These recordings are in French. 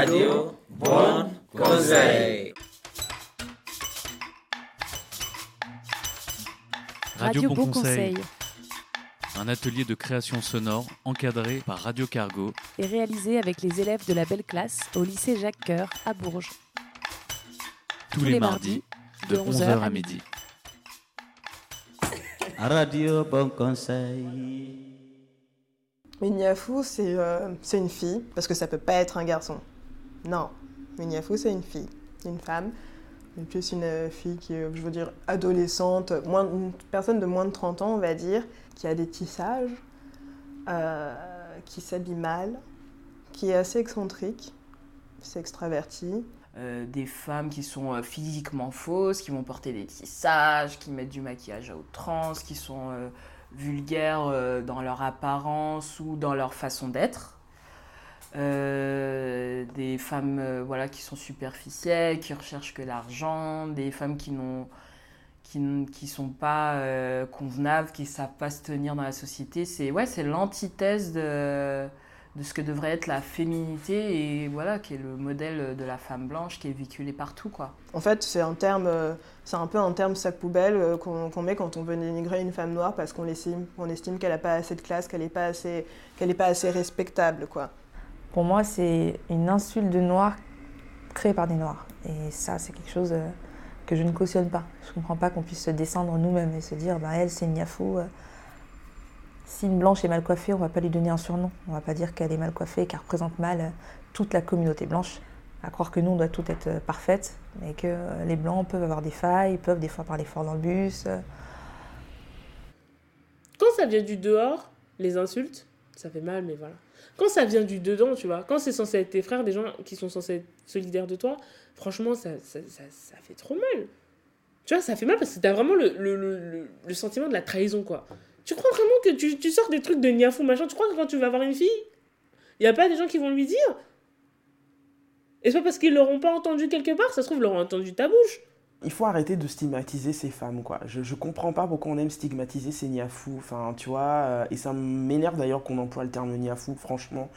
Radio Bon Conseil. Radio Bon Conseil. Un atelier de création sonore encadré par Radio Cargo Et réalisé avec les élèves de la belle classe au lycée Jacques Coeur à Bourges. tous les mardis de 11h à midi. Radio Bon Conseil. Mignafou, c'est euh, c'est une fille, parce que ça peut pas être un garçon. Non, Mignafou, c'est une fille, une femme. Et plus une euh, fille qui est, je veux dire, adolescente, une personne de moins de 30 ans, on va dire, qui a des tissages, euh, qui s'habille mal, qui est assez excentrique, c'est extraverti. Euh, des femmes qui sont euh, physiquement fausses, qui vont porter des tissages, qui mettent du maquillage à outrance, qui sont vulgaires dans leur apparence ou dans leur façon d'être. Euh, des femmes euh, voilà, qui sont superficielles, qui recherchent que l'argent, des femmes qui n'ont qui qui sont pas euh, convenables, qui ne savent pas se tenir dans la société. C'est ouais, l'antithèse de, de ce que devrait être la féminité et voilà, qui est le modèle de la femme blanche qui est véhiculé partout. Quoi. En fait, c'est un un peu un terme sac poubelle qu'on met quand on veut dénigrer une femme noire parce qu'on estime, estime qu'elle n'a pas assez de classe, qu'elle n'est pas assez, pas assez respectable, quoi. Pour moi, c'est une insulte de noir créée par des noirs. Et ça, c'est quelque chose euh, que je ne cautionne pas. Je ne comprends pas qu'on puisse se descendre nous-mêmes et se dire, bah, elle, c'est une niafou. euh. Si une blanche est mal coiffée, on ne va pas lui donner un surnom. On ne va pas dire qu'elle est mal coiffée et qu'elle représente mal euh, toute la communauté blanche. À croire que nous, on doit tout être parfaite et que les blancs peuvent avoir des failles, peuvent des fois parler fort dans le bus. Quand ça vient du dehors, les insultes, ça fait mal, mais voilà. Quand ça vient du dedans, tu vois, quand c'est censé être tes frères, des gens qui sont censés être solidaires de toi, franchement, ça, ça, ça, fait trop mal. Tu vois, ça fait mal parce que t'as vraiment le, le, le, le- sentiment de la trahison, quoi. Tu crois vraiment que tu, tu sors des trucs de niafou, machin, tu crois que quand tu vas voir une fille, il n'y a pas des gens qui vont lui dire? Et c'est pas parce qu'ils l'auront pas entendu quelque part, ça se trouve, l'auront entendu de ta bouche. Il faut arrêter de stigmatiser ces femmes, quoi. Je, je comprends pas pourquoi on aime stigmatiser ces niafous. Enfin, tu vois, euh, et ça m'énerve d'ailleurs qu'on emploie le terme niafou, franchement.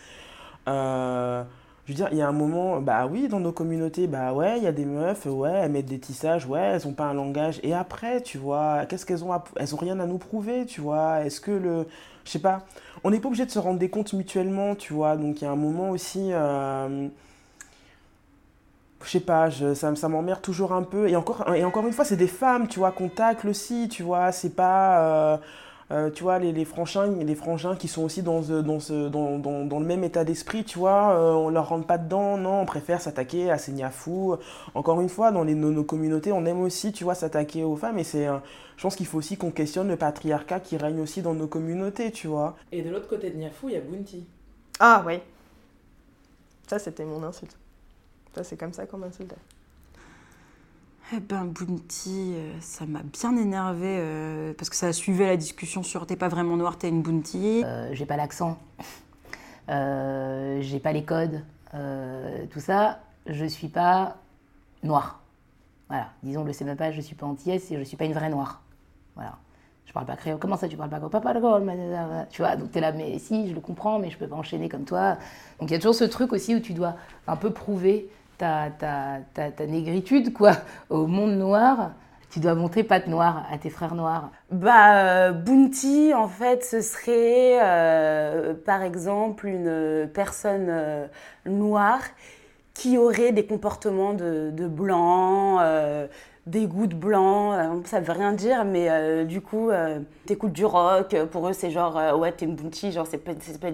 Euh, je veux dire, il y a un moment, bah oui, dans nos communautés, bah ouais, il y a des meufs, ouais, elles mettent des tissages, ouais, elles ont pas un langage. Et après, tu vois, qu'est-ce qu'elles ont à- Elles ont rien à nous prouver, tu vois. Est-ce que le. Je sais pas. On n'est pas obligé de se rendre des comptes mutuellement, tu vois. Donc il y a un moment aussi. euh, je sais pas, je- ça, ça m'emmerde toujours un peu. Et encore, et encore une fois, c'est des femmes, tu vois, qu'on tacle aussi, tu vois. C'est pas, euh, euh, tu vois, les, les, frangins, les frangins qui sont aussi dans, ce- dans, ce, dans, dans, dans le même état d'esprit, tu vois. euh, on leur rentre pas dedans, non, on préfère s'attaquer à ces niafous. Encore une fois, dans les, nos, nos communautés, on aime aussi, tu vois, s'attaquer aux femmes. Et c'est, un- je pense qu'il faut aussi qu'on questionne le patriarcat qui règne aussi dans nos communautés, tu vois. Et de l'autre côté de Niafou, il y a Bounty. Ah oui. Ça, c'était mon insulte. Ça, c'est comme ça qu'on m'insultait. Eh ben, Bounty, euh, ça m'a bien énervé euh, parce que ça suivait la discussion sur t'es pas vraiment noir, t'es une Bounty. Euh, j'ai pas l'accent, Euh, j'ai pas les codes, euh, tout ça, je suis pas noire. Voilà, disons, le sais même pas, je suis pas antillaise et je suis pas une vraie noire. Voilà. Je parle pas créole. Comment ça, tu parles pas créole Tu vois, donc t'es là, mais si, je le comprends, mais je peux pas enchaîner comme toi. Donc il y a toujours ce truc aussi où tu dois un peu prouver ta, ta, ta, ta négritude, quoi, au monde noir. Tu dois montrer patte noire à tes frères noirs. Bah, euh, Bounty, en fait, ce serait, euh, par exemple, une personne euh, noire qui aurait des comportements de, blanc, euh, des goûts de blanc. ça veut rien dire, mais du coup, t'écoutes du rock. Pour eux, c'est genre, ouais, t'es une Bounty, genre, c'est pas, pas,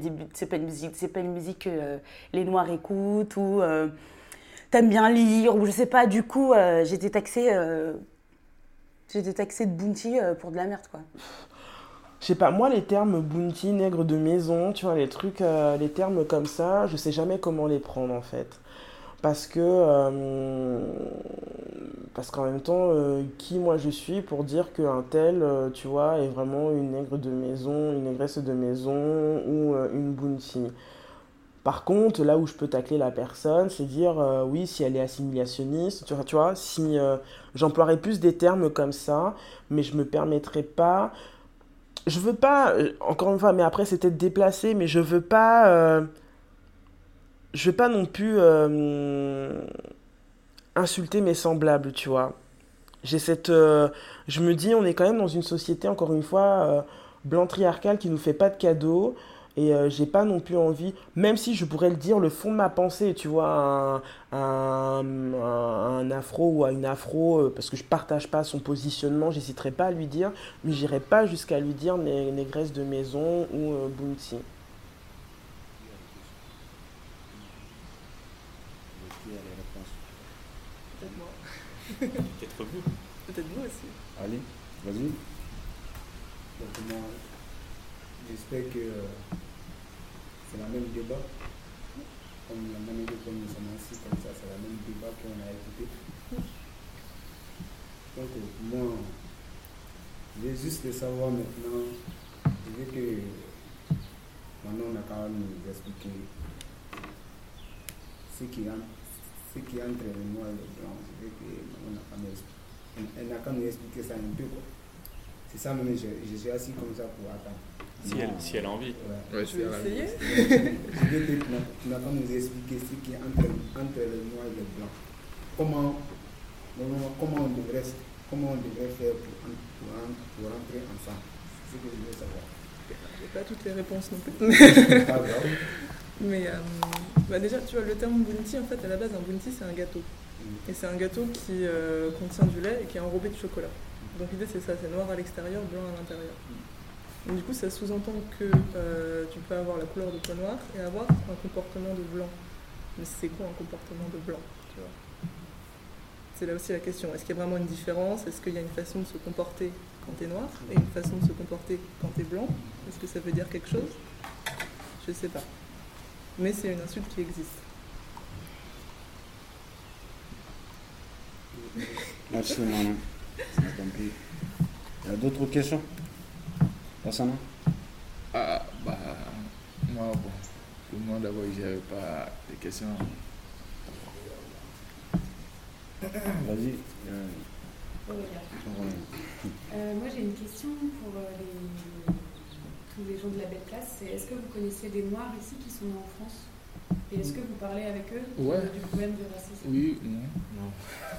pas une musique, pas une musique que les noirs écoutent, ou t'aimes bien lire, ou je sais pas. Du coup, euh, été taxée. euh, été taxée de Bounty euh, pour de la merde, quoi. Je sais pas, moi les termes bounty, nègre de maison, tu vois, les trucs, euh, les termes comme ça, je sais jamais comment les prendre en fait. Parce que, parce qu'en même temps, qui moi je suis pour dire qu'un tel, tu vois, est vraiment une nègre de maison, une négresse de maison ou une bounty. Par contre, là où je peux tacler la personne, c'est dire, euh, oui, si elle est assimilationniste, tu vois, si euh, j'emploierais plus des termes comme ça, mais je me permettrais pas je veux pas, euh, encore une fois, mais après peut-être déplacé, mais je veux pas je vais pas non plus insulter mes semblables, tu vois. J'ai cette. je me dis, on est quand même dans une société, encore une fois, euh, blanc-triarcale qui nous fait pas de cadeaux. Et euh, j'ai pas non plus envie, même si je pourrais le dire, le fond de ma pensée, tu vois, un, un, afro ou à une afro, euh, parce que je partage pas son positionnement, j'hésiterai pas à lui dire, mais j'irai pas jusqu'à lui dire né- négresse de maison ou euh, bounty. Peut-être moi. Peut-être vous. Peut-être vous aussi. Allez, vas-y. Moi, j'espère que euh, c'est la même débat. Comme la même idée nous sommes assis, comme ça, c'est la même débat qu'on a écouté. Donc, euh, moi, je veux juste le savoir maintenant. Je veux que maintenant on a quand même nous expliquer ce qui, ce qui entre le noir et le blanc. Je veux que on a quand même elle n'a qu'à nous expliquer ça un peu. C'est ça, même, je, je suis assis comme ça pour attendre. Si elle, si elle a envie. Ouais. Ouais, si elle a envie. je veux que tu n'as- qu'à nous expliquer ce qui est entre, entre le noir et le blanc. Comment, comment, on devrait, comment on devrait faire pour, pour, pour rentrer ensemble? C'est ce que je veux savoir. J'ai pas toutes les réponses non plus. Pas grave. Mais euh, bah déjà, tu vois, le terme bounty, en fait, à la base, un bounty, c'est un gâteau. Et c'est un gâteau qui euh, contient du lait et qui est enrobé de chocolat. Donc l'idée, c'est ça, c'est noir à l'extérieur, blanc à l'intérieur. Du coup, ça sous-entend que euh, tu peux avoir la couleur de peau noire et avoir un comportement de blanc. Mais c'est quoi un comportement de blanc C'est là aussi la question. Est-ce qu'il y a vraiment une différence? Est-ce qu'il y a une façon de se comporter quand tu es noir et une façon de se comporter quand tu es blanc? Est-ce que ça veut dire quelque chose? Je sais pas. Mais c'est une insulte qui existe. Merci, compris. Il y a d'autres questions? Passana Ah, bah, moi, bon, pour moi d'abord, je n'avais pas de questions. Vas-y. euh, Euh, moi j'ai une question pour euh, les- tous les gens de la belle classe. C'est est-ce que vous connaissez des Noirs ici qui sont nés en France? Et est-ce que vous parlez avec eux? De- Ouais. du problème du racisme? Oui, non. Non.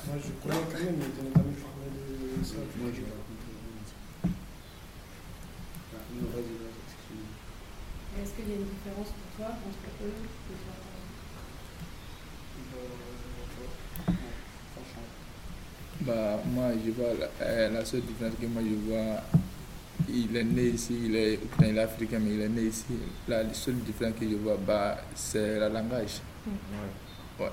Moi, je connais quand même, mais je n'ai jamais parlé de ça. Moi, je vais raconter. Ah, non, vas-y, vas-y, excuse-moi. Et Est-ce qu'il y a une différence pour toi entre eux et toi Bah, moi, je vois la, euh, la seule différence que moi je vois, il est né ici, il est, il est africain, mais il est né ici. La seule différence que je vois, bah, c'est le langage. Ouais.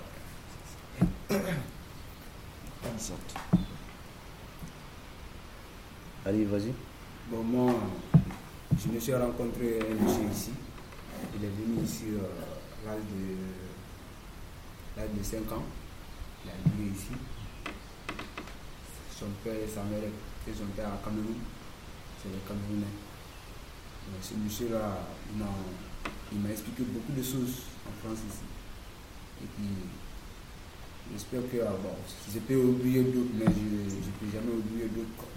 Allez, vas-y. Bon, moi, je me suis rencontré un monsieur ici. Il est venu ici euh, à l'âge de, l'âge de 5 ans. Il a vécu ici. Son père et sa mère et son père à Cameroun. C'est le Camerounais. Ce monsieur-là, il m'a, expliqué beaucoup de choses en France ici. Et puis, j'espère que, ah, bon, je peux oublier d'autres, mais je ne peux jamais oublier d'autres.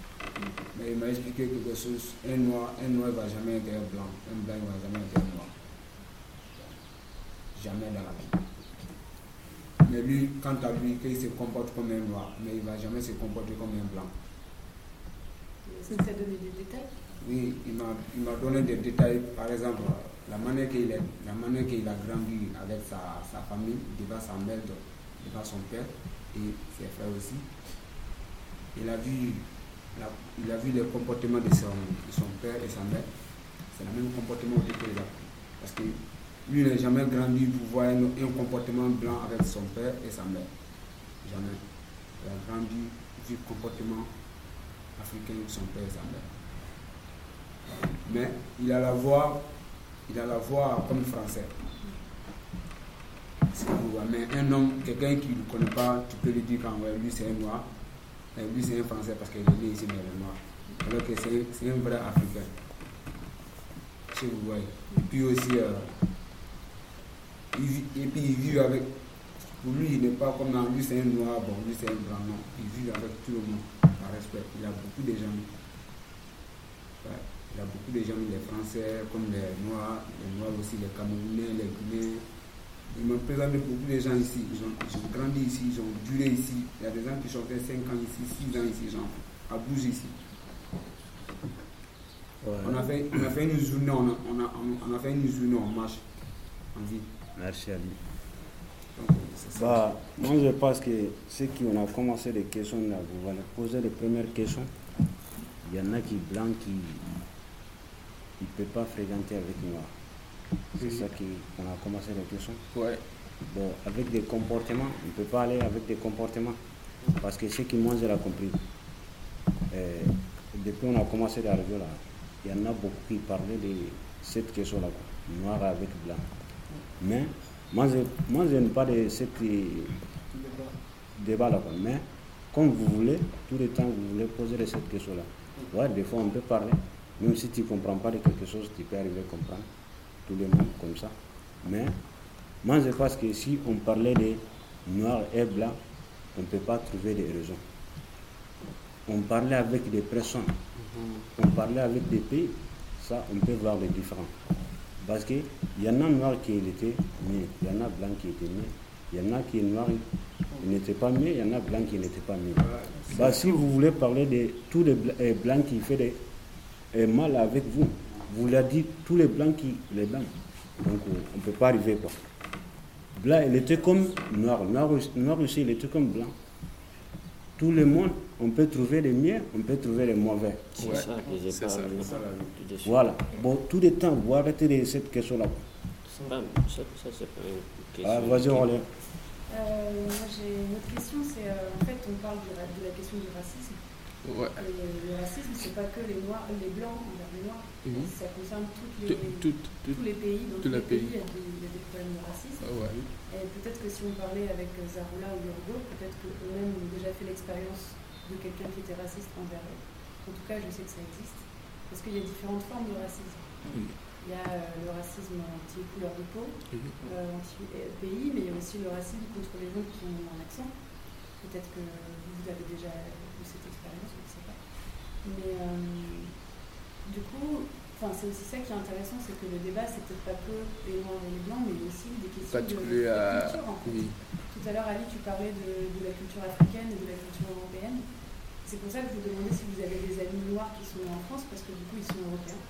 Mais il m'a expliqué quelque chose. Un noir, un noir ne va jamais être blanc. Un blanc ne va jamais être noir. Jamais dans la vie. Mais lui, quant à lui, qu'il se comporte comme un noir, mais il ne va jamais se comporter comme un blanc. As donné des détails? Oui, il m'a il donné des détails. Par exemple, la manière qu'il la manière qu'il a grandi avec sa, sa famille, devant sa mère, devant son père et ses frères aussi. Il a vu, la- il a vu le comportement de son, de son père et sa mère. C'est le même comportement que qu'il a pris. Parce que lui, n'a jamais grandi pour voir un, comportement blanc avec son père et sa mère. Jamais. Il a grandi le comportement africain de son père et sa mère. Mais il a la voix, il a la voix comme français. Mais un homme, quelqu'un qui ne connaît pas, tu peux lui dire quand ouais, lui c'est un noir, et lui c'est un français parce qu'il est né ici mais il est noir. Alors que c'est un vrai africain. Si vous voyez. Puis aussi, euh, il et puis il vit avec. Pour lui, il n'est pas comme non, lui c'est un noir, bon, lui c'est un blanc, non. Il vit avec tout le monde, par respect. Il a beaucoup de gens. Ouais. Il y a beaucoup de gens, les Français, comme les Noirs, les Noirs aussi, les Camerounais, les Guinéens. Il me présente beaucoup de gens ici. Ils ont, ils ont grandi ici, ils ont duré ici. Il y a des gens qui sont fait 5 ans ici, 6 ans ici, genre, à bouger ici. On, a fait, on a fait une journée, on a, on a, on a fait une journée en marche, en ville. Merci Ali. Bah, moi je pense que ceux qui ont commencé les questions là, vous allez poser les premières questions. Il y en a qui blanc qui ne peut pas fréquenter avec noir. C'est Oui. ça qui on a commencé les questions. Ouais. Bon, avec des comportements, on ne peut pas aller avec des comportements. Parce que ce qui moi j'ai compris, euh, depuis on a commencé la radio là, il y en a beaucoup qui parlaient de cette question là, noir avec blanc. Mais moi je, moi je n'aime pas de ce débat là. quoi. Mais comme vous voulez, tout le temps vous voulez poser cette question là. Ouais, des fois on peut parler, même si tu ne comprends pas de quelque chose, tu peux arriver à comprendre tout le monde comme ça. Mais moi je pense que si on parlait de noir et blanc, on ne peut pas trouver des raisons. On parlait avec des personnes, on parlait avec des pays, ça on peut voir les différents. Parce qu'il y en a noir qui était né, il y en a blanc qui était né, il y en a qui est noir, il n'était pas né, il y en a blanc qui n'était pas né. Bah, si vous voulez parler de tous les euh, blancs qui font des euh, mal avec vous, vous l'avez dit, tous les blancs qui les blancs. Donc on ne peut pas arriver quoi. Blanc, il était comme noir. Noir, noir aussi, il était comme blanc. Tout le monde, on peut trouver les miens, on peut trouver les mauvais. C'est Ouais, ça que j'ai c'est parlé ça, c'est ça, tout de suite. Voilà. Bon, tout le temps, vous arrêtez de cette question-là. Ça, ça, c'est pas une question. Ah, vas-y, on relève. Euh, moi j'ai une autre question, c'est euh, en fait on parle de la question du racisme. Ouais. Et le racisme, c'est pas que les noirs, les blancs envers les noirs, Mhm. ça concerne toutes les, Tout- tout- tout- tous les pays. Dans tous les pays, pays. il y, a des, il y a des problèmes de racisme. Ah ouais. Et peut-être que si on parlait avec Zaroula ou Yorgo, peut-être qu'eux-mêmes ont déjà fait l'expérience de quelqu'un qui était raciste envers eux. En tout cas, je sais que ça existe. Parce qu'il y a différentes formes de racisme. Oui. Il y a euh, le racisme anti-couleur de peau, Oui. euh, anti-pays, mais il y a aussi le racisme contre les gens qui ont un accent. Peut-être que vous avez déjà eu cette expérience, je ne sais pas. Mais euh, du coup, enfin, c'est aussi ça qui est intéressant, c'est que le débat, c'est peut-être pas que les noirs et les blancs, mais aussi des questions de, de culture. En fait. oui. Tout à l'heure, Ali, tu parlais de, de la culture africaine et de la culture européenne. C'est pour ça que je vous demandais si vous avez des amis noirs qui sont en France, parce que du coup, ils sont européens.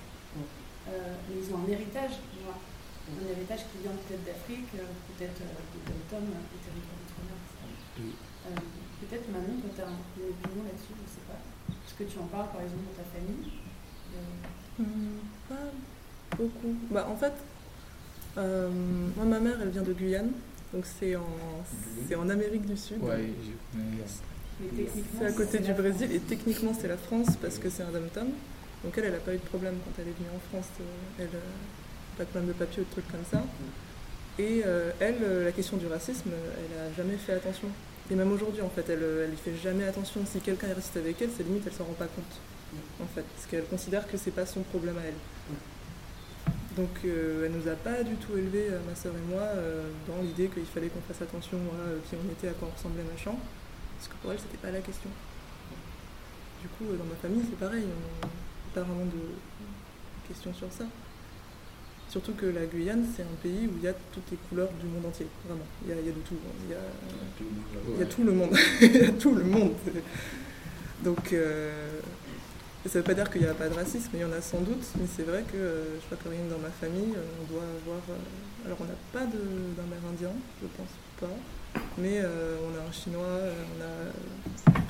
Euh, mais ils ont un héritage noir. Un héritage qui vient peut-être d'Afrique, euh, peut-être euh, de Tom, des territoires d'outre-mer. Euh, peut-être Manon, toi, tu as une opinion là-dessus, je ne sais pas. Est-ce que tu en parles, par exemple, dans ta famille? Euh, Hmm, pas beaucoup. Bah, en fait, euh, moi, ma mère, elle vient de Guyane. Donc, c'est en, c'est en Amérique du Sud. Ouais, C'est à côté du Brésil. Et techniquement, c'est la France parce que c'est un dom-tom. Donc, elle, elle n'a pas eu de problème quand elle est venue en France. euh, Elle euh, pas de problème de papier ou de trucs comme ça. Et euh, elle, la question du racisme, elle a jamais fait attention. Et même aujourd'hui, en fait, elle, euh, elle y fait jamais attention. Si quelqu'un est raciste avec elle, c'est limite, elle s'en rend pas compte. En fait, parce qu'elle considère que c'est pas son problème à elle. Donc, euh, elle nous a pas du tout élevés, ma soeur et moi, dans l'idée qu'il fallait qu'on fasse attention à qui on était, à quoi on ressemblait, machin. Parce que pour elle, c'était pas la question. Du coup, euh, dans ma famille, c'est pareil. On n'a pas vraiment de questions sur ça. Surtout que la Guyane, c'est un pays où il y a toutes les couleurs du monde entier, vraiment. Il y a, il y a de tout. Il y a, il y a tout le monde. il y a tout le monde. Donc, euh, ça veut pas dire qu'il n'y a pas de racisme, il y en a sans doute, mais c'est vrai que euh, je crois que rien dans ma famille, euh, on doit avoir. euh, alors, on n'a pas d'Amérindien, je pense pas, mais euh, on a un chinois, euh, on a euh,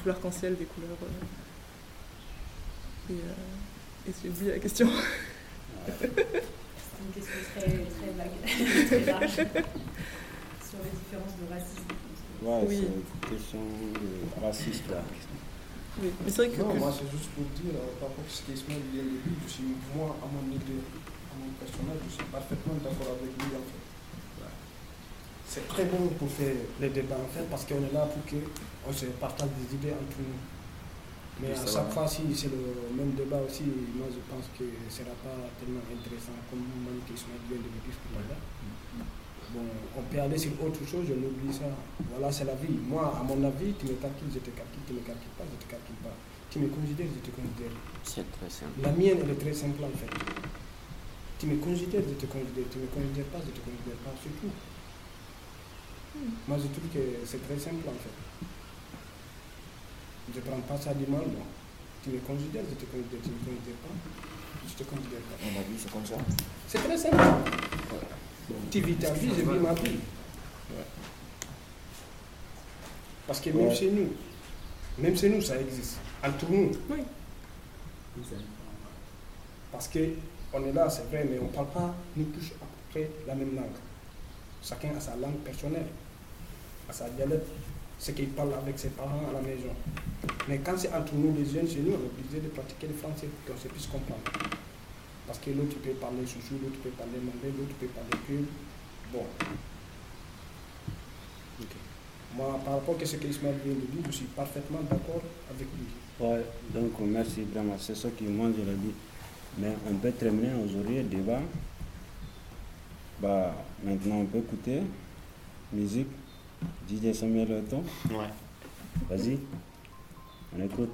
tout l'arc-en-ciel des couleurs. euh. et euh, et j'ai oublié la question. C'est une question très, très vague, très large, sur les différences de racisme. Ouais, Oui. c'est une question raciste là. Oui, mais c'est vrai que. Non, que- moi c'est juste pour dire, euh, par rapport à ce qu'Ismaël vient de dire, je suis, moi, à mon idée, à mon personnage, je suis parfaitement d'accord avec lui en fait. C'est très bon pour faire les débats en fait, parce qu'on est là pour qu'on se partage des idées entre nous. Mais à chaque fois, si c'est le même débat aussi, moi je pense que ce ne sera pas tellement intéressant comme Malik Ismaël vient de le dire tout à l'heure. Bon, on peut aller sur autre chose, je l'oublie ça. Voilà, c'est la vie. Moi, à mon avis, tu me calcules, je te calcule, tu me calcules pas, je te calcule pas. Tu me considères, je te considère. C'est très simple. La mienne, elle est très simple en fait. Tu me considères, je te considère. Tu me considères pas, je te considère pas. C'est tout. Moi, je trouve que c'est très simple en fait. Je ne prends pas ça du mal, moi. Tu me considères, je te considère, tu ne me considères pas. Je te considère pas. On a c'est comme ça. C'est très simple. Tu vis ta vie, je vis ma vie. Parce que même chez nous, même chez nous, ça existe. Entre nous. Oui. Parce qu'on est là, c'est vrai, mais on ne parle pas, nous touche à peu près la même langue. Chacun a sa langue personnelle, a sa dialecte, ce qu'il parle avec ses parents à la maison. Mais quand c'est entre nous, les jeunes chez nous, on est obligé de pratiquer le français pour qu'on se puisse comprendre. Parce que l'autre peut parler chouchou, l'autre peut parler mandé, l'autre peut parler cul. Bon. Moi, par rapport à ce qu'Ismaël vient de dire, je suis parfaitement d'accord avec lui. Ouais, donc merci vraiment. C'est ce qui moi je l'ai. Mais on peut terminer aujourd'hui le débat. Bah, maintenant, on peut écouter musique. DJ Samuel Leton. Ouais. Vas-y, on écoute.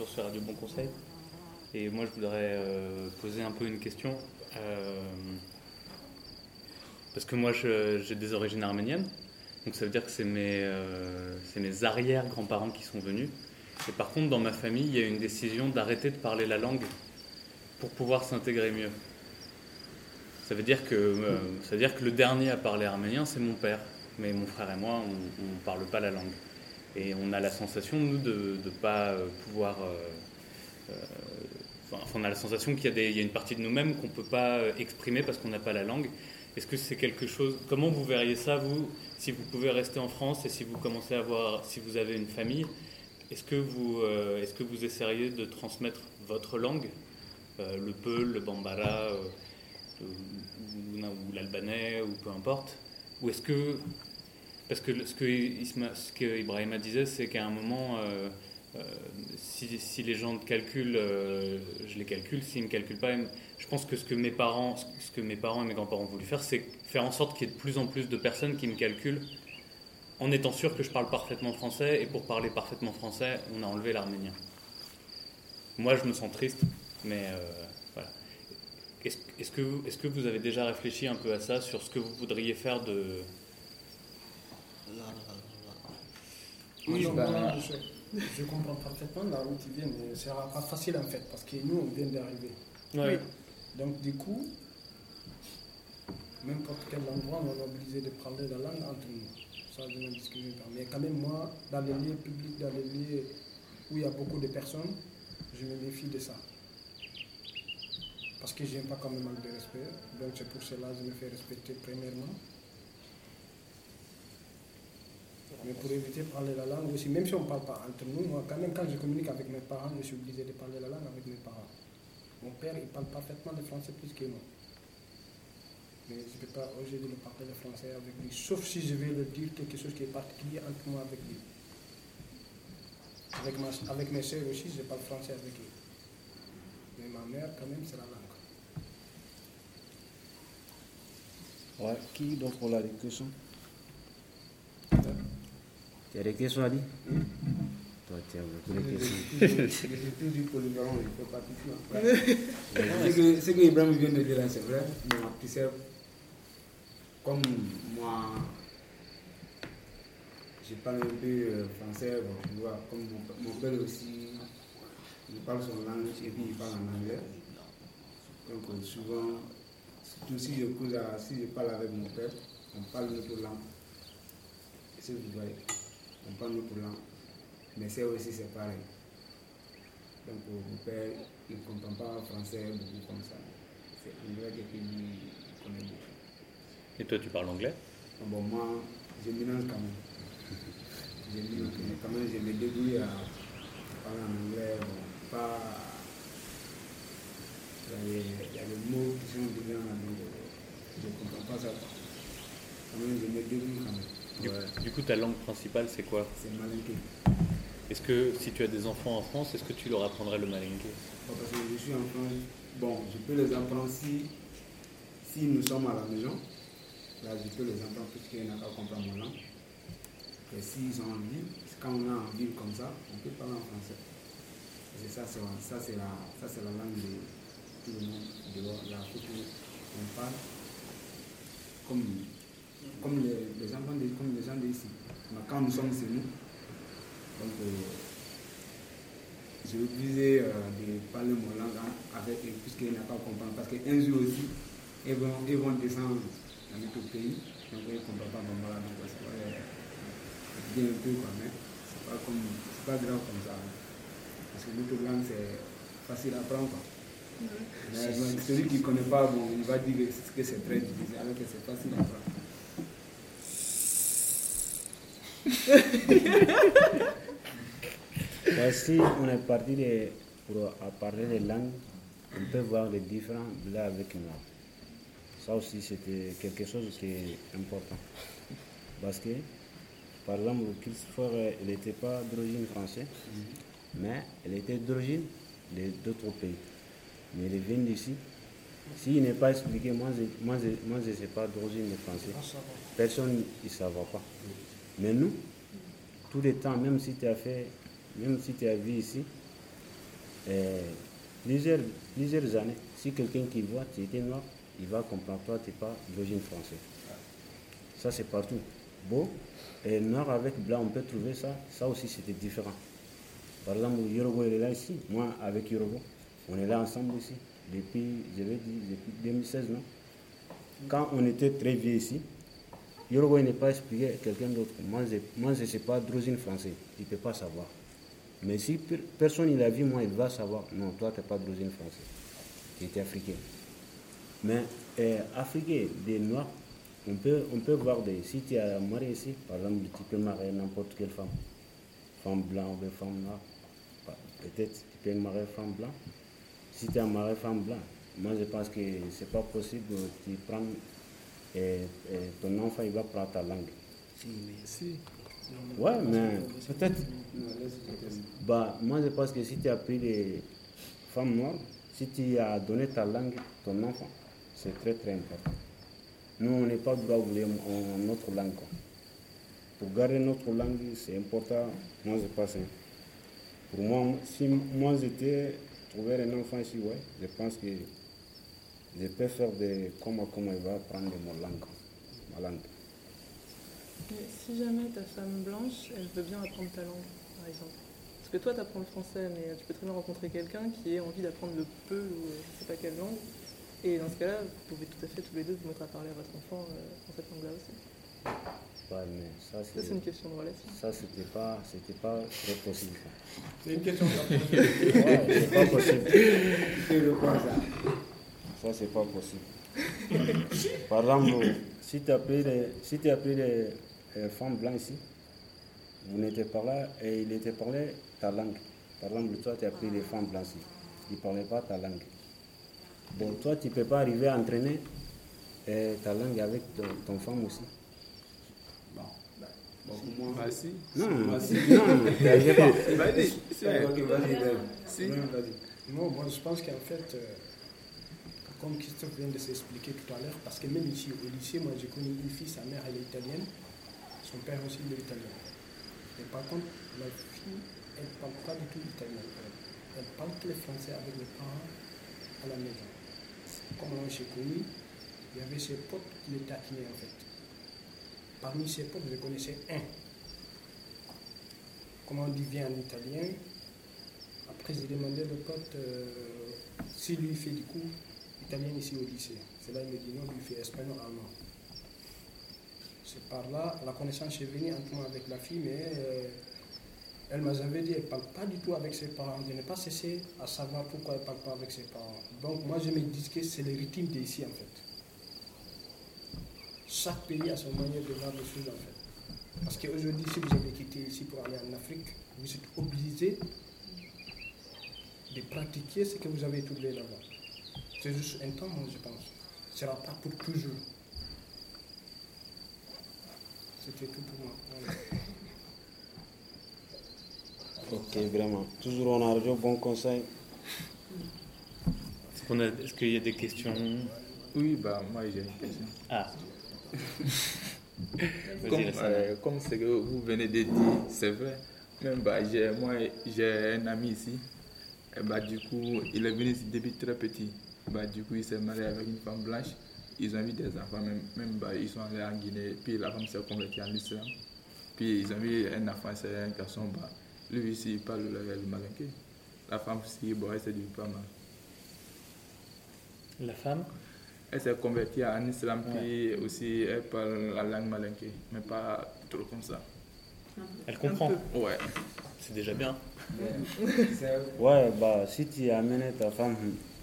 toujours sur Radio Bon Conseil. Et moi, je voudrais euh, poser un peu une question. Euh, parce que moi, j'ai des origines arméniennes. Donc ça veut dire que c'est mes, euh, mes arrière-grands-parents qui sont venus. Et par contre, dans ma famille, il y a une décision d'arrêter de parler la langue pour pouvoir s'intégrer mieux. Ça veut, dire que, ça veut dire que le dernier à parler arménien, c'est mon père. Mais mon frère et moi, on ne parle pas la langue. Et on a la sensation, nous, de ne pas euh, pouvoir... euh, euh, enfin, on a la sensation qu'il y, a une partie de nous-mêmes qu'on ne peut pas exprimer parce qu'on n'a pas la langue. Est-ce que c'est quelque chose... Comment vous verriez ça, vous, si vous pouvez rester en France et si vous commencez à avoir... Si vous avez une famille, est-ce que vous, euh, est-ce que vous essayeriez de transmettre votre langue, le peul, le bambara, ou- ou l'albanais, ou peu importe? Ou est-ce que... Parce que ce que, Isma- ce que Ibrahima disait, c'est qu'à un moment, euh, euh, si, les gens calculent, euh, je les calcule, s'ils ne me calculent pas, je pense que ce que mes parents, ce que mes parents et mes grands-parents ont voulu faire, c'est faire en sorte qu'il y ait de plus en plus de personnes qui me calculent en étant sûr que je parle parfaitement français, et pour parler parfaitement français, on a enlevé l'arménien. Moi, je me sens triste, mais voilà. Est-ce que vous avez déjà réfléchi un peu à ça, sur ce que vous voudriez faire de... Oui, je, bah- je, je comprends parfaitement là où tu viens, mais ce sera pas facile en fait, parce que nous, on vient d'arriver. Ouais. Donc, du coup, n'importe quel endroit, on est obligé de parler la langue entre nous. Ça, je n'en discute pas. Mais quand même, moi, dans les lieux publics, dans les lieux où il y a beaucoup de personnes, je me méfie de ça. Parce que je n'aime pas quand même manque de respect. Donc, c'est pour cela que je me fais respecter premièrement. Mais pour éviter de parler la langue aussi, même si on ne parle pas entre nous, moi, quand même, quand je communique avec mes parents, je suis obligé de parler la langue avec mes parents. Mon père, il parle parfaitement le français plus que moi. Mais je ne peux pas oser de le parler le français avec lui, sauf si je vais le dire quelque chose qui est particulier entre moi avec lui. Avec, ma, avec mes soeurs aussi, je parle français avec eux. Mais ma mère, quand même, c'est la langue. Ouais, qui d'autre a des questions À dire Toi, tu as beaucoup de questions. J'ai toujours polyvalent, il ne faut pas tout faire. Ce que, Ibrahim vient de dire c'est vrai. Bon, tu sais, comme moi, je parle un peu euh, français, tu vois, comme mon, père aussi, il parle son langue et puis il parle en anglais. Donc euh, souvent, surtout je, si je parle avec mon père, on parle notre langue. C'est ce que vous voyez. On parle notre langue. Mais c'est aussi c'est pareil. Donc mon père, il ne comprend pas français beaucoup comme ça. C'est anglais que lui connaît beaucoup. Et toi, tu parles anglais? Ah Bon, moi, je mélange quand même. Je mélange, mais quand même, je me débrouille à parler en anglais. Bon, pas. Il y, a il y a les mots qui sont donc euh, je ne comprends pas ça. Quand même, je me débrouille quand même. Du, du coup, ta langue principale, c'est quoi C'est malinké. Est-ce que si tu as des enfants en France, est-ce que tu leur apprendrais le malinké Bon, Parce que je suis en France, bon, je peux les apprendre si, si nous sommes à la maison. Là, je peux les apprendre puisqu'ils n'ont pas compris mon langue. Et s'ils sont en ville, quand on est en ville comme ça, on peut parler en français. Et ça, c'est la, ça, c'est la, ça, c'est la langue de tout le monde dehors. Là, faut qu'on parle comme, comme les, les enfants, de- comme les gens d'ici. Mais quand nous sommes chez nous, donc, euh, j'ai obligé euh, de parler mon langue avec eux, puisqu'ils n'ont pas compris. Parce qu'un jour aussi, ils vont, ils vont descendre dans notre pays, donc ils ne comprennent pas bon, voilà, donc c'est pas euh, bien un peu quoi, mais c'est pas, comme, pas grave comme ça. hein. Parce que notre langue, c'est facile à apprendre. Quoi. Mais bon, celui qui ne connaît pas, bon, il va dire que c'est- que c'est très difficile, alors que c'est facile à apprendre. Ouais, si on est parti de- pour à parler des langues, on peut voir les différents là avec moi. Ça aussi, c'était quelque chose qui est important. Parce que, par exemple, Christopher, il n'était pas d'origine française, mais il était d'origine d'autres pays. Mais il vient d'ici. S'il n'est pas expliqué, moi je ne sais pas d'origine de français. Personne ne saura pas. Mais nous, tout le temps, même si tu as fait, même si tu as vu ici, euh, plusieurs, plusieurs années. Si quelqu'un qui voit, tu étais noir, il va comprendre, toi, tu n'es pas d'origine française. Ça, c'est partout. Beau, et noir avec blanc, on peut trouver ça. Ça aussi, c'était différent. Par exemple, Yorogo, il est là ici. Moi, avec Yorogo, on est là ensemble ici. Depuis, je vais dire, depuis 2016, non? Quand on était très vieux ici, Yorogo, il n'est pas expliqué à quelqu'un d'autre. Moi, je ne sais pas d'origine française. Il ne peut pas savoir. Mais si per- personne il a vu, moi, il va savoir. Non, toi, tu n'es pas d'origine française. Tu étais africain. Mais euh, africain, des noirs, on peut, on peut voir des. Si tu es marié ici, par exemple, tu peux marier n'importe quelle femme. Femme blanche ou femme noire. Bah, Peut-être tu peux marier femme blanche. Si tu es marié femme blanche, moi je pense que c'est pas possible tu prends. Euh, ton enfant, il va prendre ta langue. Si. Ouais, mais peut-être. Bah, moi, je pense que si tu as pris des femmes noires, si tu as donné ta langue ton enfant, c'est très très important. Nous, on n'est pas droit en- notre langue. quoi. Pour garder notre langue, c'est important. Moi, je pense. hein. Pour moi, si moi j'étais trouver un enfant ici, ouais, je pense que je peux faire des comment comment il va apprendre mon langue, ma langue. Mais si jamais ta femme blanche, elle veut bien apprendre ta langue, par exemple. Parce que toi, tu apprends le français, mais tu peux très bien rencontrer quelqu'un qui ait envie d'apprendre le peu ou je sais pas quelle langue. Et dans ce cas-là, vous pouvez tout à fait tous les deux vous mettre à parler à votre enfant euh, dans cette langue-là aussi. Ouais, mais ça, c'est une question de relation. Ça, c'était pas, c'était pas très possible. C'est une question Ouais, c'est pas possible. C'est le quoi, ça c'est pas possible. Par exemple, si tu as pris les, si tu as pris les euh, femmes blanches ici, vous n'étiez pas là et il était parlé ta langue. Par exemple, toi, tu as pris les femmes blanches ici. Ils ne parlaient pas ta langue. Bon, toi, tu ne peux pas arriver à entraîner euh, ta langue avec ton, ton femme aussi. Si. Non, si. non. Si. Si. Non, moi je pense qu'en fait, euh, comme Christophe vient de s'expliquer tout à l'heure, parce que même ici au lycée, moi j'ai connu une fille, sa mère elle est italienne, son père aussi il est italien. Et par contre, la fille, elle ne parle pas du tout italien. Elle, parle que le français avec les parents à la maison. Comme moi j'ai connu, il y avait ses potes qui les taquinaient en fait. Parmi ses potes, je connaissais un. Comment on dit vient en italien Après, j'ai demandé le pote euh, si lui fait du cours ici au lycée. C'est là il me dit non, lui fait espagnol allemand. C'est par là, la connaissance est venue entre moi avec la fille, mais euh, elle m'a jamais dit, elle ne parle pas du tout avec ses parents. Je n'ai pas cessé à savoir pourquoi elle ne parle pas avec ses parents. Donc moi, je me dis que c'est le rythme d'ici en fait. Chaque pays a son manière de voir les choses en fait. Parce qu'aujourd'hui, si vous avez quitté ici pour aller en Afrique, vous êtes obligé de pratiquer ce que vous avez étudié là-bas. C'est juste un temps, moi, je pense. Ce ne sera pas pour toujours. C'était tout pour moi. Voilà. Ok, vraiment. Toujours on a reçu bon conseil. Est-ce qu'on a- est-ce qu'il y a des questions? Oui, bah moi j'ai une question. Ah. Comme, euh, comme ce que vous venez de dire, c'est vrai. Même bah, j'ai, moi, j'ai un ami ici. Et bah, du coup, il est venu ici depuis très petit. Bah, du coup, il s'est marié avec une femme blanche. Ils ont eu des enfants, même, même bah, ils sont allés en Guinée. Puis la femme s'est convertie en islam. Puis ils ont eu un enfant, c'est un garçon. Bah, lui ici, il parle le, le malinké. La femme aussi, bon, elle s'est dit pas mal. La femme? Elle s'est convertie en islam, puis aussi elle parle la langue malinké, mais pas trop comme ça. Elle comprend Ouais. C'est déjà bien. Ouais, bah, si tu amènes ta femme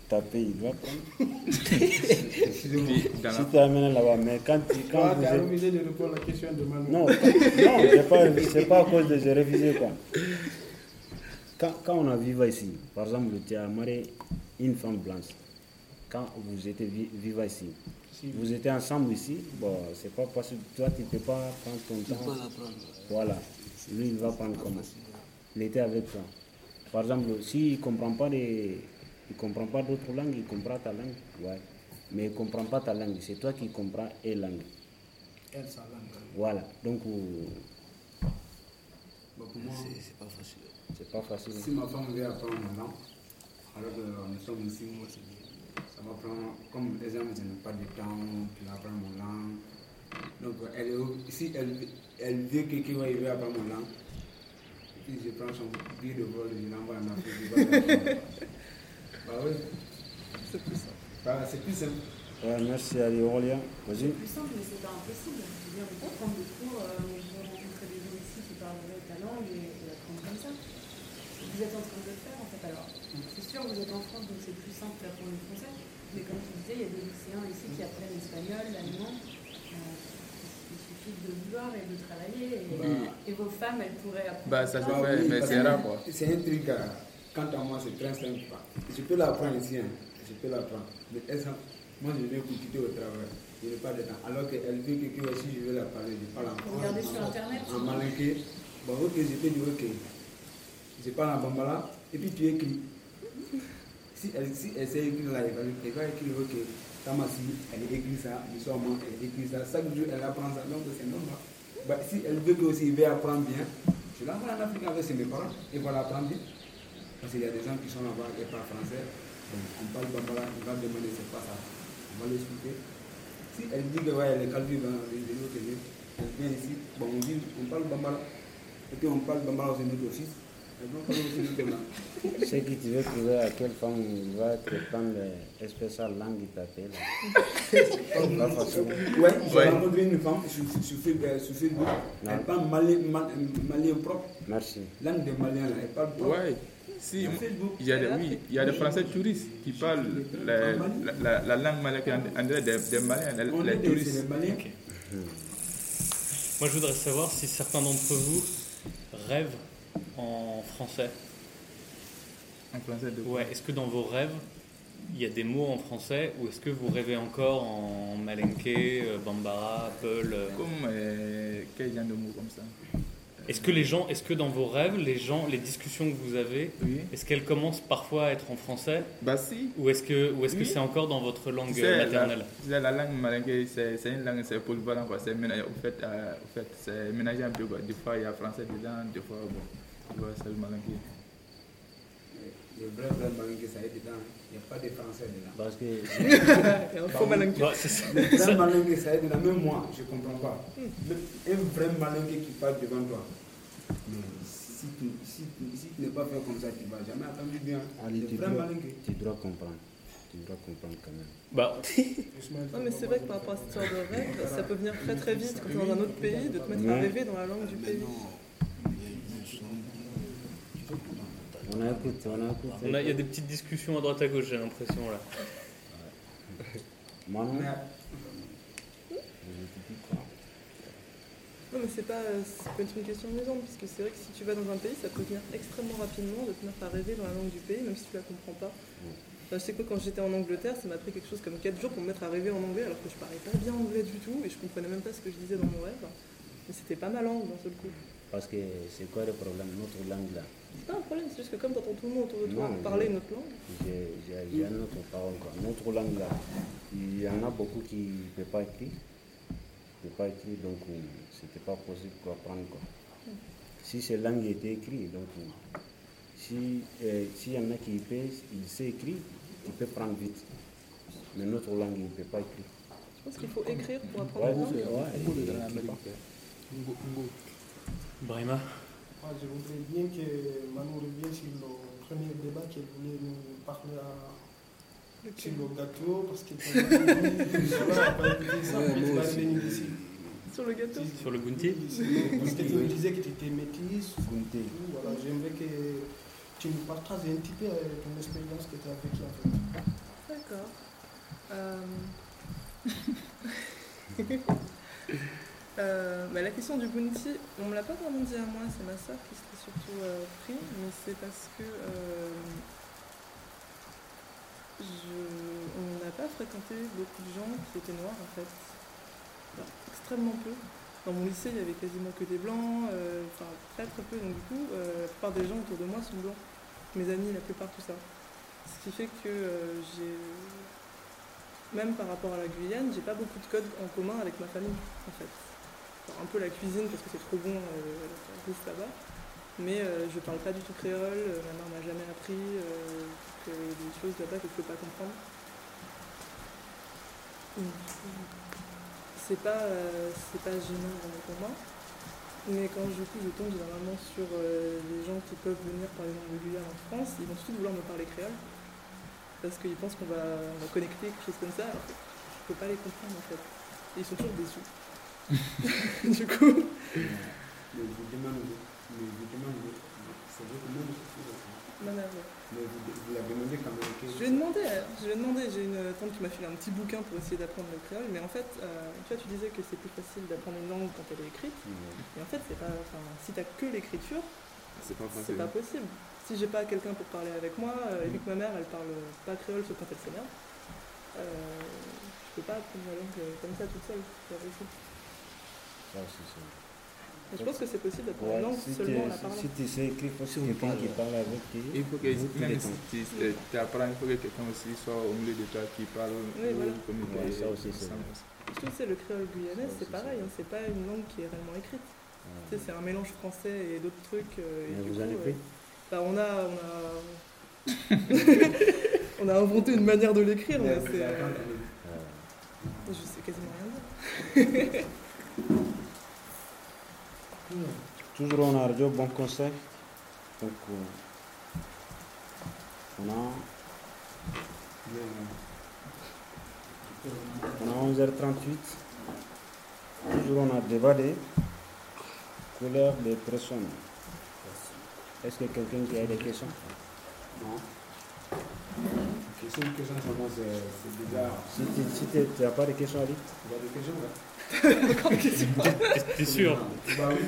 taper, il va prendre. si tu amènes là-bas, mais quand tu. Quand Toi, vous tu as refusé de répondre à la question de Manu. Non, non c'est pas, c'est pas à cause de j'ai refusé quoi. Quand, quand on a vivant ici, par exemple, tu as marié une femme blanche, quand vous étiez vi- vivant ici, vous étiez ensemble ici, bon, c'est pas possible. Toi, tu ne peux pas prendre ton peux temps. pas la prendre. Voilà. Lui, il va prendre comment Il était avec toi. Par exemple, s'il ne comprend pas les. Il comprend pas d'autres langues, il comprend ta langue. Ouais. Mais il ne comprend pas ta langue. C'est toi qui comprends et langue. Elle, sa langue. Voilà. Donc, euh, Bah, pour moi, C'est c'est pas facile. c'est pas facile. si ma femme veut apprendre ma langue, Alors que nous sommes ici, moi, c'est- ça va prendre, comme exemple, je n'ai pas de temps pour apprendre mon langue. Donc, elle, si elle, elle veut que quelqu'un va y apprendre mon langue, et puis je prends son billet de vol, je l'envoie en Afrique. bah oui. C'est plus simple. Bah, c'est plus simple. Ouais, merci Ali Aurélien. Vas-y. C'est plus simple, mais c'est pas impossible. Je veux dire, on peut prendre des cours, euh, on peut rencontrer des gens ici qui parleraient ta langue et, et apprendre comme ça. Vous êtes en train de le faire, en fait. Alors, c'est sûr, vous êtes en France, donc c'est plus simple d'apprendre le français. Mais comme tu disais, il y a des lycéens ici qui apprennent l'espagnol, l'allemand. Euh, il suffit de vouloir et de travailler. Et, Bah. et vos femmes, elles pourraient apprendre. Bah, ça se ça. fait, mais parce c'est rare, quoi. C'est un truc, euh, quant à moi, c'est très simple. Je peux l'apprendre ici, hein. je peux l'apprendre. Mais exemple, moi, je vais pour quitter au travail? Je n'ai pas de temps. Alors qu'elle veut que que si je veux la parler, je parle en Regardez sur Internet. En malinqué. Bon, ok, je peux dire ok. Je parle en bambala, et puis tu écris. Si elle, si elle sait écrire là, elle va, elle écrire ok. Tamasi, elle écrit ça, du soir, elle écrit ça. Chaque jour, elle apprend ça. Donc, c'est normal. Bah, si elle veut que aussi il veut apprendre bien, je l'envoie en Afrique avec ses parents et voilà apprendre bien. Parce qu'il y a des gens qui sont là-bas et parlent français. Donc, on parle bambala, il va demander c'est pas ça. On va l'expliquer. Si elle dit que ouais, elle est calculée dans les les autres lieux, elle vient ici, bon, on dit, on parle bambala. Et puis on parle bambala aux notre langue. C'est que tu veux trouver à quelle femme il va te prendre l'espèce de langue il t'appelle. Pas facile. Ouais, j'ai rencontré une femme sur, Facebook. Elle parle malien, mal- malien propre. Merci. Langue des Maliens, là, elle parle propre. Ouais. Si, il y a des, oui, il y a des Français touristes qui parlent la, la, la, la langue malienne, on dirait des, des Maliens, les, touristes. Moi, je voudrais savoir si certains d'entre vous rêvent en français. En français de Ouais, est-ce que dans vos rêves, il y a des mots en français ou est-ce que vous rêvez encore en malinké, euh, bambara, peul euh, Comme euh, quel genre de mots comme ça? Est-ce que les gens, est-ce que dans vos rêves, les gens, les discussions que vous avez, est-ce qu'elles commencent parfois à être en français Bah si. Ou est-ce que, ou est-ce que Oui. c'est encore dans votre langue la- maternelle? la, langue malinké, c'est une langue, c'est polyvalent. Quoi. C'est ménagé, au fait, euh, au fait, c'est mélangé un peu. Quoi. Des fois, il y a français dedans, des fois, bon, tu vois, c'est le malinké. Le vrai, vrai malinké, ça est dedans. Il n'y a pas de français dedans. Parce que. Il y a un faux. Le vrai malinké, ça est dedans. Même moi, je ne comprends pas. Le- un vrai malinké qui parle devant toi. Mais si tu si, tu- si tu n'es pas fait comme ça, tu ne vas jamais attendre bien. Ali, Le tu vrai dois, tu dois comprendre. Tu dois comprendre quand même. Bah. Non, mais c'est vrai que par rapport à cette histoire de rêve, ça peut venir très très vite quand tu es dans un autre pays, de te mettre à rêver dans la langue du pays. On a écouté, on a écouté. On a- Il y a des petites discussions à droite à gauche, j'ai l'impression là. Manon Non, mais c'est pas, euh, être une question amusante, parce que c'est vrai que si tu vas dans un pays, ça peut venir extrêmement rapidement de te mettre à rêver dans la langue du pays, même si tu la comprends pas. Enfin, je sais que quand j'étais en Angleterre, ça m'a pris quelque chose comme 4 jours pour me mettre à rêver en anglais, alors que je parlais pas bien anglais du tout, et je comprenais même pas ce que je disais dans mon rêve. Mais c'était pas ma langue d'un seul coup. Parce que c'est quoi le problème? Notre langue là? C'est pas un problème, c'est juste que comme t'entends tout le monde autour de toi Non, parler autre langue, J'ai j'ai une autre parole. Quoi. Notre langue là, il y en a beaucoup qui ne peuvent pas écrire. Ne peuvent pas écrire, donc euh, c'était pas possible pour apprendre. Quoi. Si ces langues étaient écrites, donc euh, si euh, s'il y en a qui peut, il sait écrire, il peut prendre vite. Mais notre langue, il ne peut pas écrire. je pense qu'il faut écrire pour apprendre Ouais, la langue. ouais. Brahima Moi, je voudrais bien que Manon revienne sur le premier débat qu'elle voulait nous parler à, sur le gâteau, parce que. Sur le gâteau Sur le bounty Parce que tu me disais que tu étais métisse. Voilà, j'aimerais que tu nous partages un petit peu euh, ton expérience que tu as vécue en fait. D'accord. Euh, euh, bah, la question du bounty, on me l'a pas vraiment dit à moi, c'est ma soeur qui se l'est surtout euh, pris, mais c'est parce que euh, je- on n'a pas fréquenté beaucoup de gens qui étaient noirs en fait. Extrêmement peu. Dans mon lycée, il y avait quasiment que des blancs, euh, enfin très très peu, donc du coup, la plupart des gens autour de moi sont blancs. Mes amis, la plupart, tout ça. Ce qui fait que j'ai. Même par rapport à la Guyane, j'ai pas beaucoup de codes en commun avec ma famille, en fait. Un peu la cuisine, parce que c'est trop bon, euh, là-bas. Mais euh, je parle pas du tout créole, euh, ma mère m'a jamais appris euh, que des choses là-bas que je peux pas comprendre. C'est pas, euh, pas gênant vraiment pour moi. Mais quand du coup je tombe généralement sur les gens qui peuvent venir par exemple de Guyane en France, ils vont tout de suite vouloir me parler créole. Parce qu'ils pensent qu'on va, on va connecter, quelque chose comme ça. Alors que je peux pas les comprendre en fait. Et ils sont toujours déçus. du coup. Mais vous demandez, mais vous demandez, c'est ouais. Mais vous, vous la demandez quand même. Je lui ai demandé, je lui ai demandé, j'ai une tante qui m'a filé un petit bouquin pour essayer d'apprendre le créole, mais en fait, euh, tu vois, tu disais que c'est plus facile d'apprendre une langue quand elle est écrite, et en fait, c'est pas, enfin, si t'as que l'écriture, C'est pas pas possible. Si j'ai pas quelqu'un pour parler avec moi, euh, et vu que ma mère, elle parle pas créole sauf quand elle s'énerve, euh, je peux pas apprendre la langue euh, comme ça toute seule, c'est pas possible. Ça aussi, c'est- Mais je pense que c'est possible d'apprendre Ouais, une langue si seulement en tu- la parlant. Si tu sais écrire, il faut que quelqu'un qui parle avec toi. Il faut que, même si tu apprends, il faut que quelqu'un aussi soit au milieu de toi qui parle Oui, voilà. Ouais, ça aussi, c'est. Je trouve que c'est le créole guyanais, c'est pareil, hein, c'est pas une langue qui est réellement écrite. Tu sais, c'est un mélange français et d'autres trucs. euh, et du vous en avez pris? euh, bah, on a, on a, on a inventé une manière de l'écrire, mais c'est, euh, je sais quasiment rien dire. Toujours on a radio, bon conseil. Donc, euh, on a, on a 11h38. Toujours on a débat des couleurs des personnes. Est-ce que quelqu'un qui a des questions? Non. Question, question seulement, c'est déjà. Si tu si n'as pas de questions à dire des questions là T'es sûr Bah oui.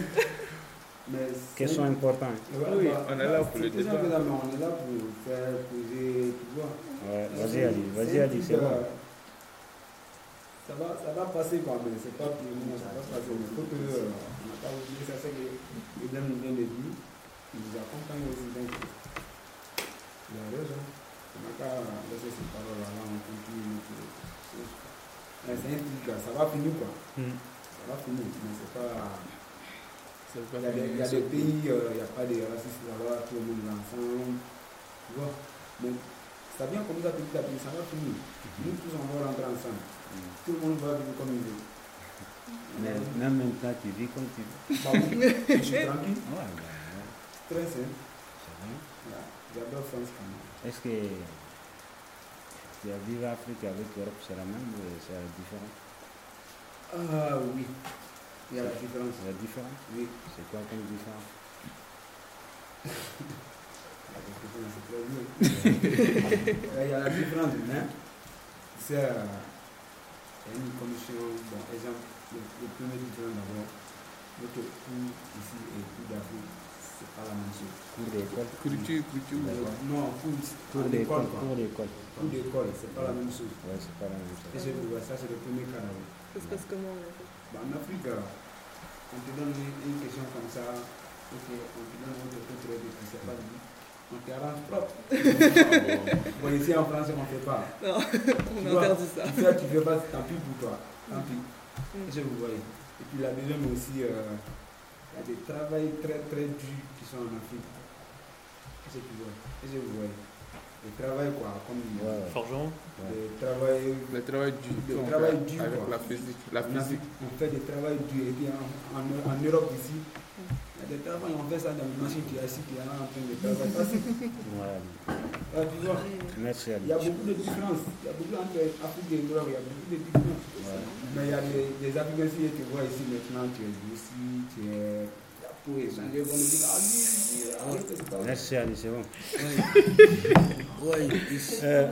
Mais c'est- Question importante. Oui, bah, on est là pour le débat. mais on est là pour faire poser, tu vois. Ouais, vas-y, Ali, vas-y, Ali, c'est bon. Ça va, ça va passer quoi, mais c'est pas pour nous, ça va passer. Il faut que, euh, on n'a pas oublié ça, c'est que William nous vient de dire, il nous accompagne aussi. Donc, il a raison. On n'a qu'à laisser ces paroles là, on continue. notre chose. Mais C'est un truc, là, ça va finir quoi. Mm. Ça va finir, mais c'est pas. Il y a des, y a pays, euh, il n'y a pas de racisme là-bas, tout le monde est ensemble. Tu vois? Mais ça vient comme ça petit à petit, ça va finir. Nous tous, on va rentrer ensemble. Tout le monde va vivre comme il veut. Mais même maintenant, tu vis comme tu veux. Bah oui, je suis tranquille. Ouais, bah, ouais. Très simple. J'adore France quand même. Est-ce que tu as vécu Afrique avec l'Europe, c'est la même ou c'est différent Ah oui, il y a la différence. C'est la différence Oui. C'est quoi comme différence La différence, c'est très bien. Il y a la différence, mais c'est euh, y a une commission, bon, exemple, le, le premier différent d'abord, notre cours ici et cours d'Afrique, c'est pas la même chose. Cours d'école Culture, culture. Non, cours, d'école, cours d'école. Cours d'école, c'est pas la même chose. Ouais, c'est pas la même chose. Et c'est pour ça, c'est le premier cas. Ça se passe comment en Bah, en Afrique, euh, on te donne une, question comme ça, ok, on te donne un autre truc, et puis c'est pas dit. On t'arrange propre. bon, ici en France, on ne fait pas. Non, on interdit ça. Tu fais, tu fais pas, tant pis pour toi. Tant pis. Mm. Et je vous voyez. Et puis la deuxième aussi, euh, il y a des travails très très durs qui sont en Afrique. Et je tu vois. Et je vous voyez. Des travails quoi, comme Ouais. Forgeron des travail, Le travail dur qu'on travail fait dur avec quoi. la physique. La physique. Afrique, on fait des travails durs. Et puis en, en, en Europe ici, des travails, on fait ça dans une machine qui est assise, qui est là en train de travailler. Facile. Ouais. Ah, tu vois, Merci, il y a beaucoup de différences. Il y a beaucoup entre Afrique et Europe, il y a beaucoup de différences. Mais il y a des, des Africains, si tu vois ici maintenant, tu es ici, tu es. Est changée, on dit, ah, pas vrai. Merci, Ali, c'est bon. Ouais. Euh,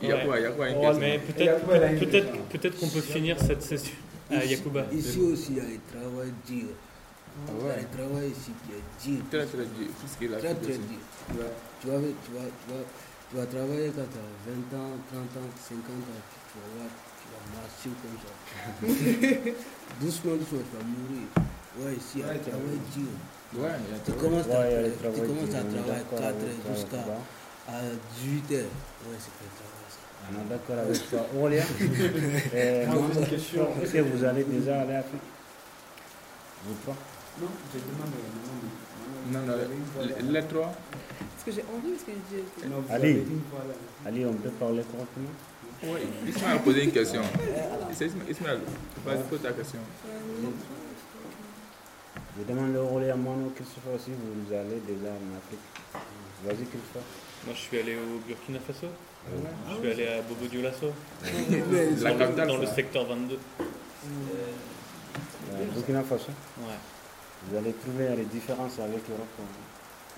Il y a quoi Il y a quoi Ouais, mais peut-être peut-être peut-être qu'on peut finir cette session. Ah, Yacouba. Ici aussi, il y a un travail dur. Ah ouais. travail dur. Très très dur. Très très dur. Tu vas, tu, vas, tu, vas, tu, vas, tu vas travailler quand tu as 20 ans, 30 ans, 50 ans, tu vas voir, tu vas marcher comme ça. doucement, doucement, tu vas mourir. Ouais, un travail dur. Ouais, Tu commences Ouais, à, tu commences travailler d'accord 4 avec heures jusqu'à Yacouba. à 18 heures. Ouais, c'est pas le travail ça. On est d'accord avec toi. Euh, une question. Est-ce que vous allez déjà aller à Afrique? Vous pas? Non, je demande Non, non, les- les trois. Parce que j'ai envie, parce qu'il dit. Non, Ali, voilà. Ali, on peut parler correctement? Oui, Ismaël a posé une question. Ismaël, vas-y, pose ta question. Je demande le rôle à Mano, Christopher aussi, vous allez déjà en Afrique? Vas-y, Christopher. Moi, je suis allé au Burkina Faso. Je suis allé à Bobo Dioulasso. La dans, capitale, le, dans le secteur 22. Euh, Burkina Faso? Ouais. Vous allez trouver les différences avec l'Europe.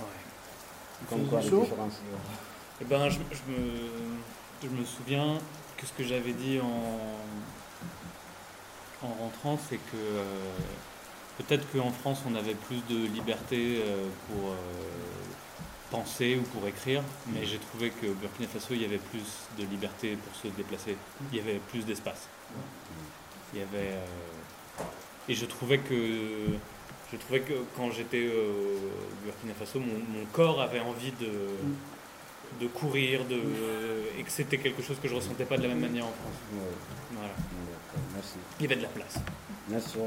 Ouais. Comme quoi les différences Eh ben, je, je me, je me souviens que ce que j'avais dit en, en rentrant, c'est que euh, peut-être qu'en France, on avait plus de liberté euh, pour euh, penser ou pour écrire, mais j'ai trouvé que Burkina Faso, il y avait plus de liberté pour se déplacer. Il y avait plus d'espace. Il y avait... et je trouvais que... Je trouvais que quand j'étais euh, au Burkina Faso, mon, mon corps avait envie de, de courir, de, et que c'était quelque chose que je ressentais pas de la même manière en France. Ouais. Voilà. Merci. Il y avait de la place. Merci. Euh,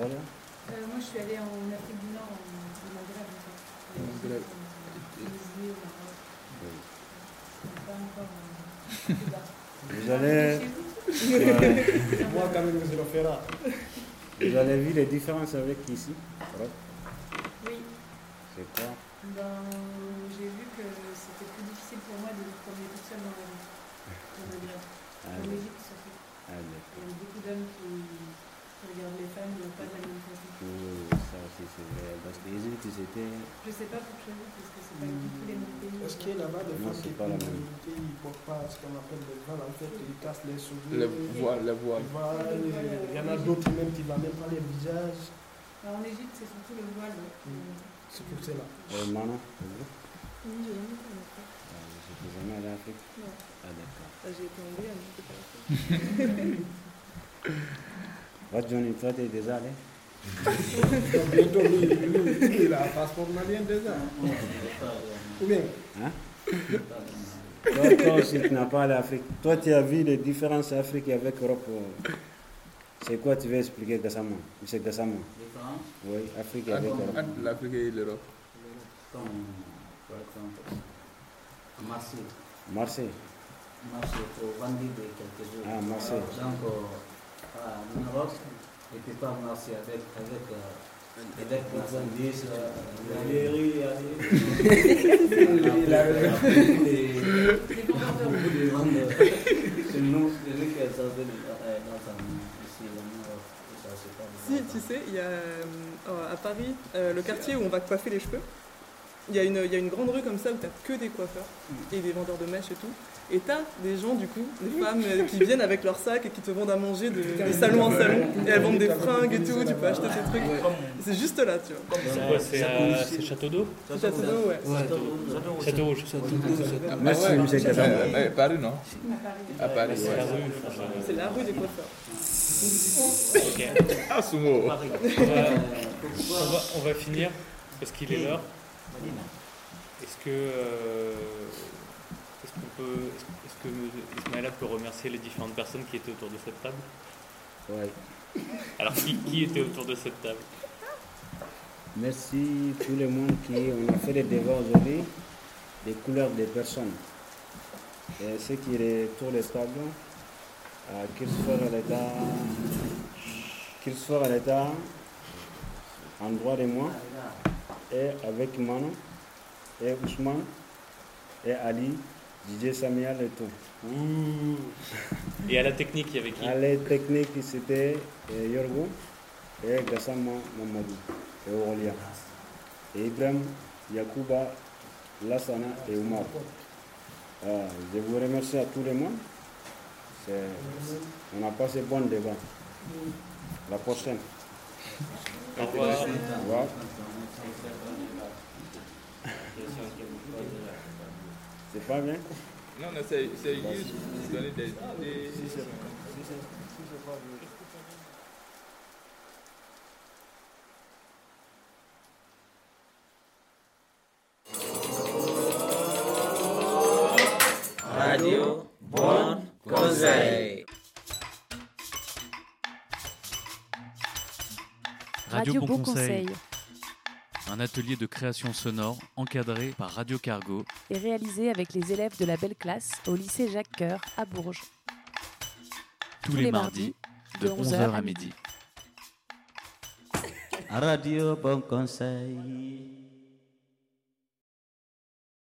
moi, je suis allée en Afrique du Nord, en, au Maghreb, en fait. Au Maghreb. En Tunisie, au Maroc. Pas encore euh, Cuba. Vous allez. Moi, quand même, je le ferai. Vous avez vu les différences avec ici. C'est quoi Ben, j'ai vu que c'était plus difficile pour moi de me promener toute seule dans la rue. En. Égypte, surtout. Ah, Il y a beaucoup d'hommes qui, qui regardent les femmes mais pas de la même façon. Oui, ça aussi c'est vrai. Parce que l'Égypte, c'était. Je sais pas pour chez vous, parce que c'est pas du tout les mêmes pays. Est-ce qu'il y a là-bas des femmes c'est qui pas la même. ils ne portent pas ce qu'on appelle des voiles, en fait, ils cassent les cheveux. Les voiles, les voiles. Il y en a d'autres même qui ne voient même pas les visages. Alors, en Égypte, c'est surtout le voile. ouais. C'est pour cela. Euh, j'ai jamais. Ah, allé en Afrique Non. Ah, d'accord. Ah, J'ai été en Afrique. Johnny, toi, t'es déjà allé Bientôt, lui, lui, lui, il a un passeport malien déjà. Ou bien Hein toi, toi aussi, tu n'as pas allé en Afrique. Toi, tu as vu les différences Afrique avec Europe. euh, C'est quoi tu veux expliquer Gassama? Monsieur Gassama Différence Oui, Afrique avec Entre Europe. entre l'Afrique et l'Europe. Comme, par exemple, à Marseille. Marseille. Marseille, il faut vendre de quelque chose. Ah, Marseille. Donc, euh, en Europe, il ne peut pas marcher avec, avec, euh, avec la sandwich, euh, les. C'est nous, c'est nous qui avons dans un ici, en Europe. Ça, c'est pas Si, tu sais, il y a euh, à Paris, euh, le quartier où on va coiffer les cheveux, il y, a une- grande rue comme ça où tu que des coiffeurs et des vendeurs de mèches et tout. Et tu des gens, du coup, des femmes euh, qui viennent avec leur sac et qui te vendent à manger de, de salon en salon. Et elles vendent des fringues et tout, tu peux acheter tes trucs. C'est juste là, tu vois. C'est quoi C'est c'est Château d'eau C'est Château d'eau, ouais. Château Rouge. Ah, Merci, ouais. monsieur Gassama. Euh, euh, Paris, non À Paris, C'est la rue. C'est la rue des coiffeurs. Ok. Ah. On va, on va- finir parce qu'il est l'heure. Est-ce que, euh, est-ce qu'on peut, est-ce, que Ismaëla peut remercier les différentes personnes qui étaient autour de cette table? Ouais. Alors qui, qui était autour de cette table? Merci tout le monde qui on a fait le débat aujourd'hui des couleurs des personnes. Et ce qui est autour des tables, euh, Christopher était, Christopher était en droit de moi et avec Mano et Ousmane et Ali, DJ Samuel et tout. Ouh. Et à la technique, il y avait qui À la technique, c'était euh, Yorgo et Gassama Mamadou et Aurelia. Et Ibrahim, Yakuba, Lassana et Omar. Euh, je vous remercie à tout le monde. On a passé bon débat. La prochaine. Au revoir. Au revoir. C'est pas bien Non, non, c'est c'est juste donner des idées. Radio Bon Conseil. Radio Bon Conseil. Un atelier de création sonore encadré par Radio Cargo. Et réalisé avec les élèves de la belle classe au lycée Jacques Coeur à Bourges. Tous, les, mardis, de 11h à midi. Radio Bon Conseil.